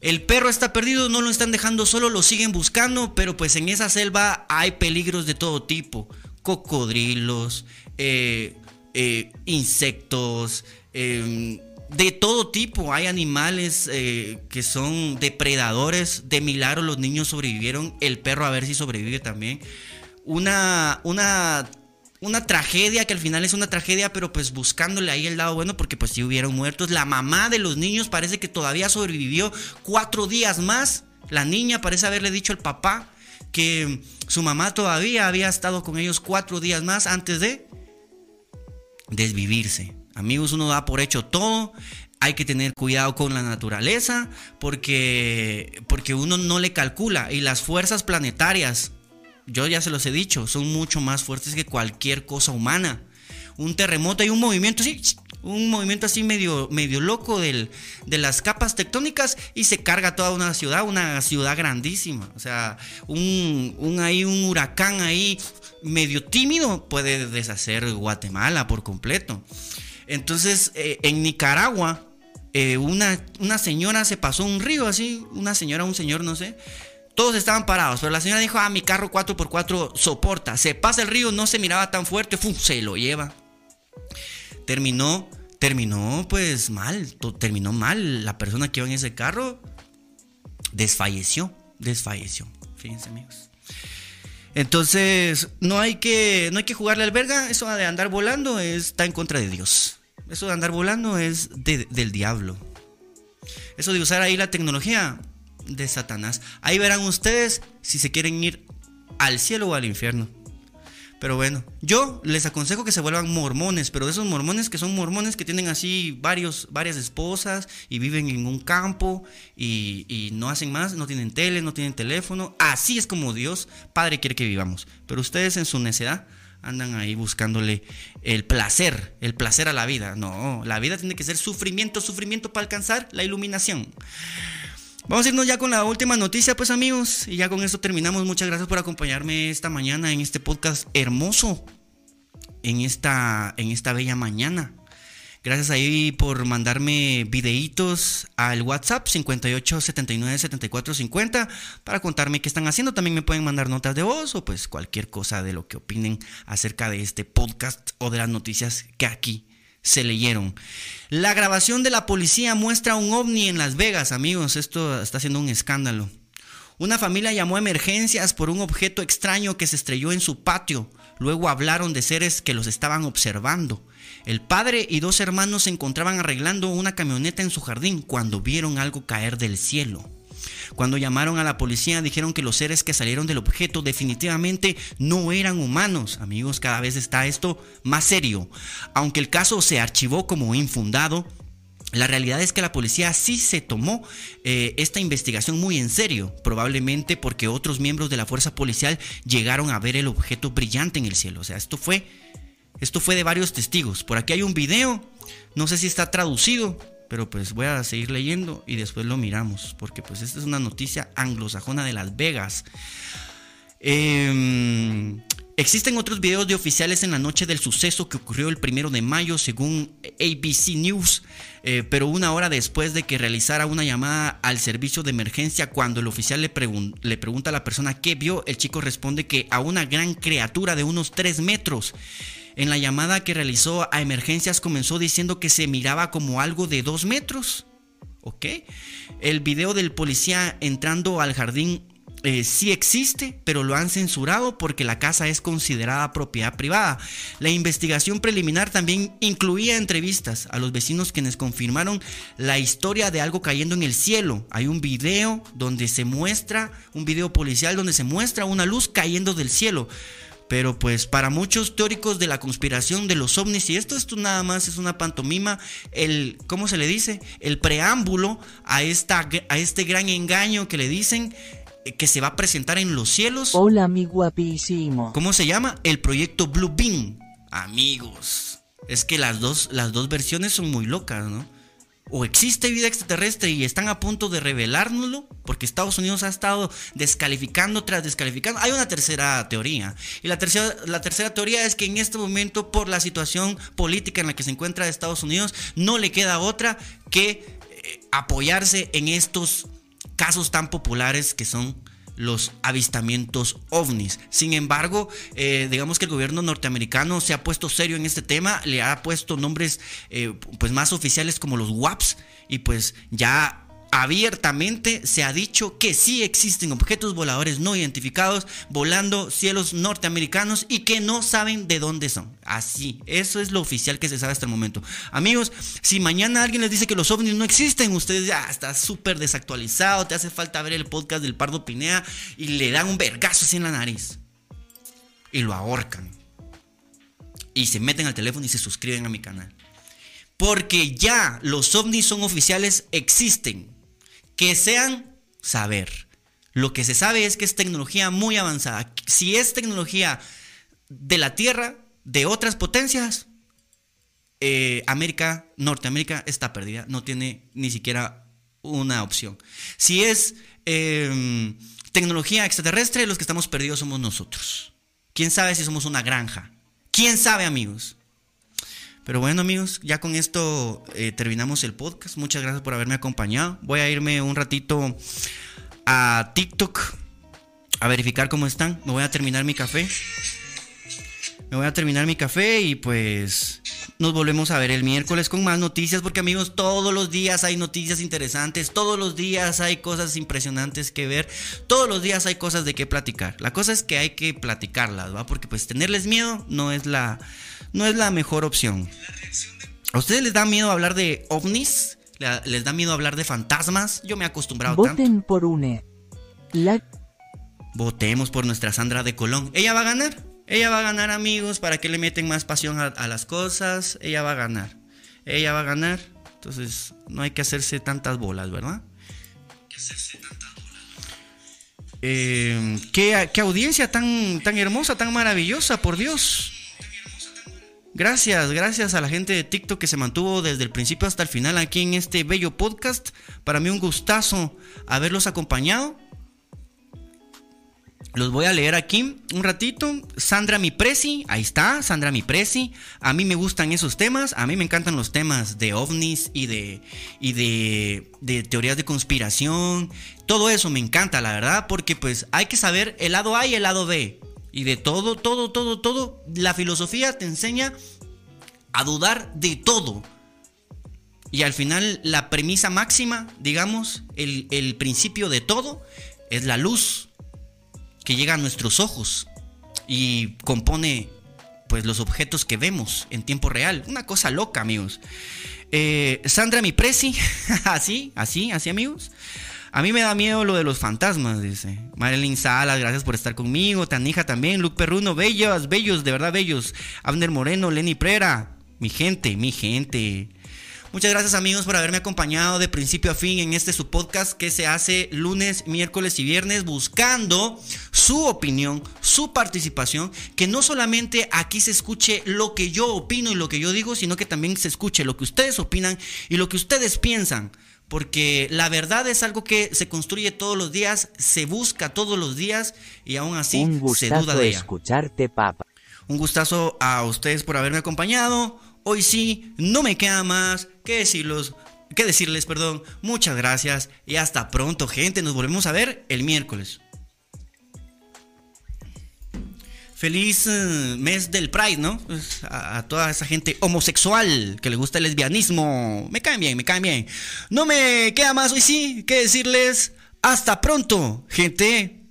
El perro está perdido, no lo están dejando solo, lo siguen buscando, pero pues en esa selva hay peligros de todo tipo, cocodrilos, eh, eh, insectos, eh, de todo tipo. Hay animales eh, que son depredadores. De milagro los niños sobrevivieron. El perro a ver si sobrevive también. Una, una, una tragedia que al final es una tragedia, pero pues buscándole ahí el lado bueno porque pues si hubieron muertos. La mamá de los niños parece que todavía sobrevivió cuatro días más. La niña parece haberle dicho al papá que su mamá todavía había estado con ellos cuatro días más antes de desvivirse. Amigos, uno da por hecho todo. Hay que tener cuidado con la naturaleza porque, porque uno no le calcula. Y las fuerzas planetarias, yo ya se los he dicho, son mucho más fuertes que cualquier cosa humana. Un terremoto y un movimiento así, un movimiento así medio, medio loco de las capas tectónicas y se carga toda una ciudad, una ciudad grandísima. O sea, un, un huracán ahí medio tímido puede deshacer Guatemala por completo. Entonces, eh, en Nicaragua, eh, una, una señora se pasó un río así, una señora, un señor, no sé. Todos estaban parados, pero la señora dijo, ah, mi carro 4x4 soporta. Se pasa el río, no se miraba tan fuerte, ¡fum! se lo lleva. Terminó, terminó pues mal, terminó mal. La persona que iba en ese carro desfalleció, desfalleció. Fíjense amigos. Entonces, no hay que, no hay que jugarle al verga. Eso de andar volando está en contra de Dios. Eso de andar volando es del diablo. Eso de usar ahí la tecnología de Satanás. Ahí verán ustedes si se quieren ir al cielo o al infierno. Pero bueno, yo les aconsejo que se vuelvan mormones, pero de esos mormones que son mormones que tienen así varios, varias esposas y viven en un campo y, y no hacen más, no tienen tele, no tienen teléfono. Así es como Dios Padre quiere que vivamos. Pero ustedes en su necedad andan ahí buscándole el placer, el placer a la vida. No, la vida tiene que ser sufrimiento, sufrimiento para alcanzar la iluminación. Vamos a irnos ya con la última noticia, pues amigos. Y ya con esto terminamos. Muchas gracias por acompañarme esta mañana en este podcast hermoso. En esta, en esta bella mañana. Gracias ahí por mandarme videitos al WhatsApp 58 79 74 50 para contarme qué están haciendo. También me pueden mandar notas de voz o pues cualquier cosa de lo que opinen acerca de este podcast o de las noticias que aquí se leyeron. La grabación de la policía muestra un ovni en Las Vegas, amigos. Esto está siendo un escándalo. Una familia llamó a emergencias por un objeto extraño que se estrelló en su patio. Luego hablaron de seres que los estaban observando. El padre y dos hermanos se encontraban arreglando una camioneta en su jardín cuando vieron algo caer del cielo. Cuando llamaron a la policía dijeron que los seres que salieron del objeto definitivamente no eran humanos. Amigos, cada vez está esto más serio. Aunque el caso se archivó como infundado, la realidad es que la policía sí se tomó eh, esta investigación muy en serio, probablemente porque otros miembros de la fuerza policial llegaron a ver el objeto brillante en el cielo. O sea, esto fue, esto fue de varios testigos. Por aquí hay un video, no sé si está traducido, pero pues voy a seguir leyendo y después lo miramos, porque pues esta es una noticia anglosajona de Las Vegas. Em, existen otros videos de oficiales en la noche del suceso que ocurrió el primero de mayo, según ABC News, eh, pero una hora después de que realizara una llamada al servicio de emergencia, cuando el oficial le, le pregunta a la persona qué vio, el chico responde que a una gran criatura de unos 3 metros. En la llamada que realizó a emergencias comenzó diciendo que se miraba como algo de dos metros. ¿Ok? El video del policía entrando al jardín eh, sí existe, pero lo han censurado porque la casa es considerada propiedad privada. La investigación preliminar también incluía entrevistas a los vecinos quienes confirmaron la historia de algo cayendo en el cielo. Hay un video donde se muestra, un video policial donde se muestra una luz cayendo del cielo. Pero pues para muchos teóricos de la conspiración de los ovnis, y esto, esto nada más es una pantomima, el, ¿cómo se le dice? El preámbulo a, esta, a este gran engaño que le dicen eh, que se va a presentar en los cielos. Hola, mi guapísimo. ¿Cómo se llama? El proyecto Blue Beam. Amigos, es que las dos, las dos versiones son muy locas, ¿no? O existe vida extraterrestre y están a punto de revelárnoslo, porque Estados Unidos ha estado descalificando tras descalificando. Hay una tercera teoría. Y la tercera, la tercera teoría es que en este momento, por la situación política en la que se encuentra Estados Unidos, no le queda otra que eh, apoyarse en estos casos tan populares que son los avistamientos ovnis. Sin embargo, eh, digamos que el gobierno norteamericano se ha puesto serio en este tema, le ha puesto nombres eh, pues más oficiales como los WAPs y pues ya abiertamente se ha dicho que sí existen objetos voladores no identificados volando cielos norteamericanos y que no saben de dónde son. Así, eso es lo oficial que se sabe hasta el momento. Amigos, si mañana alguien les dice que los ovnis no existen, ustedes ya está súper desactualizado, te hace falta ver el podcast del Pardo Pinea y le dan un vergazo así en la nariz. Y lo ahorcan. Y se meten al teléfono y se suscriben a mi canal. Porque ya los ovnis son oficiales, existen que sean saber. Lo que se sabe es que es tecnología muy avanzada. Si es tecnología de la Tierra, de otras potencias, eh, América, Norteamérica está perdida. No tiene ni siquiera una opción. Si es em, tecnología extraterrestre, los que estamos perdidos somos nosotros. ¿Quién sabe si somos una granja? ¿Quién sabe, amigos? Pero bueno amigos, ya con esto eh, terminamos el podcast. Muchas gracias por haberme acompañado. Voy a irme un ratito a TikTok a verificar cómo están. Me voy a terminar mi café. Me voy a terminar mi café y pues nos volvemos a ver el miércoles con más noticias porque amigos todos los días hay noticias interesantes, todos los días hay cosas impresionantes que ver, todos los días hay cosas de qué platicar. La cosa es que hay que platicarlas, ¿va? Porque pues tenerles miedo no es la no es la mejor opción. ¿A ustedes les da miedo hablar de ovnis? ¿Les da miedo hablar de fantasmas? Yo me he acostumbrado Voten por UNE. Votemos por nuestra Sandra de Colón. ¿Ella va a ganar? Ella va a ganar amigos, ¿para que le meten más pasión a, a las cosas? Ella va a ganar. Ella va a ganar. Entonces, no hay que hacerse tantas bolas, ¿verdad? Eh, ¿qué, qué audiencia tan, tan hermosa, tan maravillosa, por Dios. Gracias, gracias a la gente de TikTok que se mantuvo desde el principio hasta el final aquí en este bello podcast. Para mí un gustazo haberlos acompañado. Los voy a leer aquí un ratito. Sandra Mi Presi, ahí está, Sandra Mi Presi. A mí me gustan esos temas, a mí me encantan los temas de ovnis y de, y de, de teorías de conspiración. Todo eso me encanta, la verdad, porque pues hay que saber el lado A y el lado B. Y de todo, todo, todo, todo. La filosofía te enseña a dudar de todo. Y al final la premisa máxima, digamos, el, el principio de todo, es la luz que llega a nuestros ojos y compone pues los objetos que vemos en tiempo real. Una cosa loca, amigos. Eh, Sandra Mi Presi, así, así, así, amigos. A mí me da miedo lo de los fantasmas, dice. Marilyn Salas, gracias por estar conmigo. Tanija también. Luke Perruno, bellos, bellos, de verdad bellos. Abner Moreno, Lenny Prera. Mi gente, mi gente. Muchas gracias amigos por haberme acompañado de principio a fin en este su podcast que se hace lunes, miércoles y viernes buscando su opinión, su participación, que no solamente aquí se escuche lo que yo opino y lo que yo digo, sino que también se escuche lo que ustedes opinan y lo que ustedes piensan. Porque la verdad es algo que se construye todos los días, se busca todos los días y aún así Un se duda de ella. escucharte, papa. Un gustazo a ustedes por haberme acompañado. Hoy sí, no me queda más que decirlos, que decirles, perdón. Muchas gracias y hasta pronto, gente. Nos volvemos a ver el miércoles. Feliz eh, mes del Pride, ¿no? Pues, a, toda esa gente homosexual que le gusta el lesbianismo. Me caen bien, me caen bien. No me queda más hoy sí que decirles hasta pronto, gente.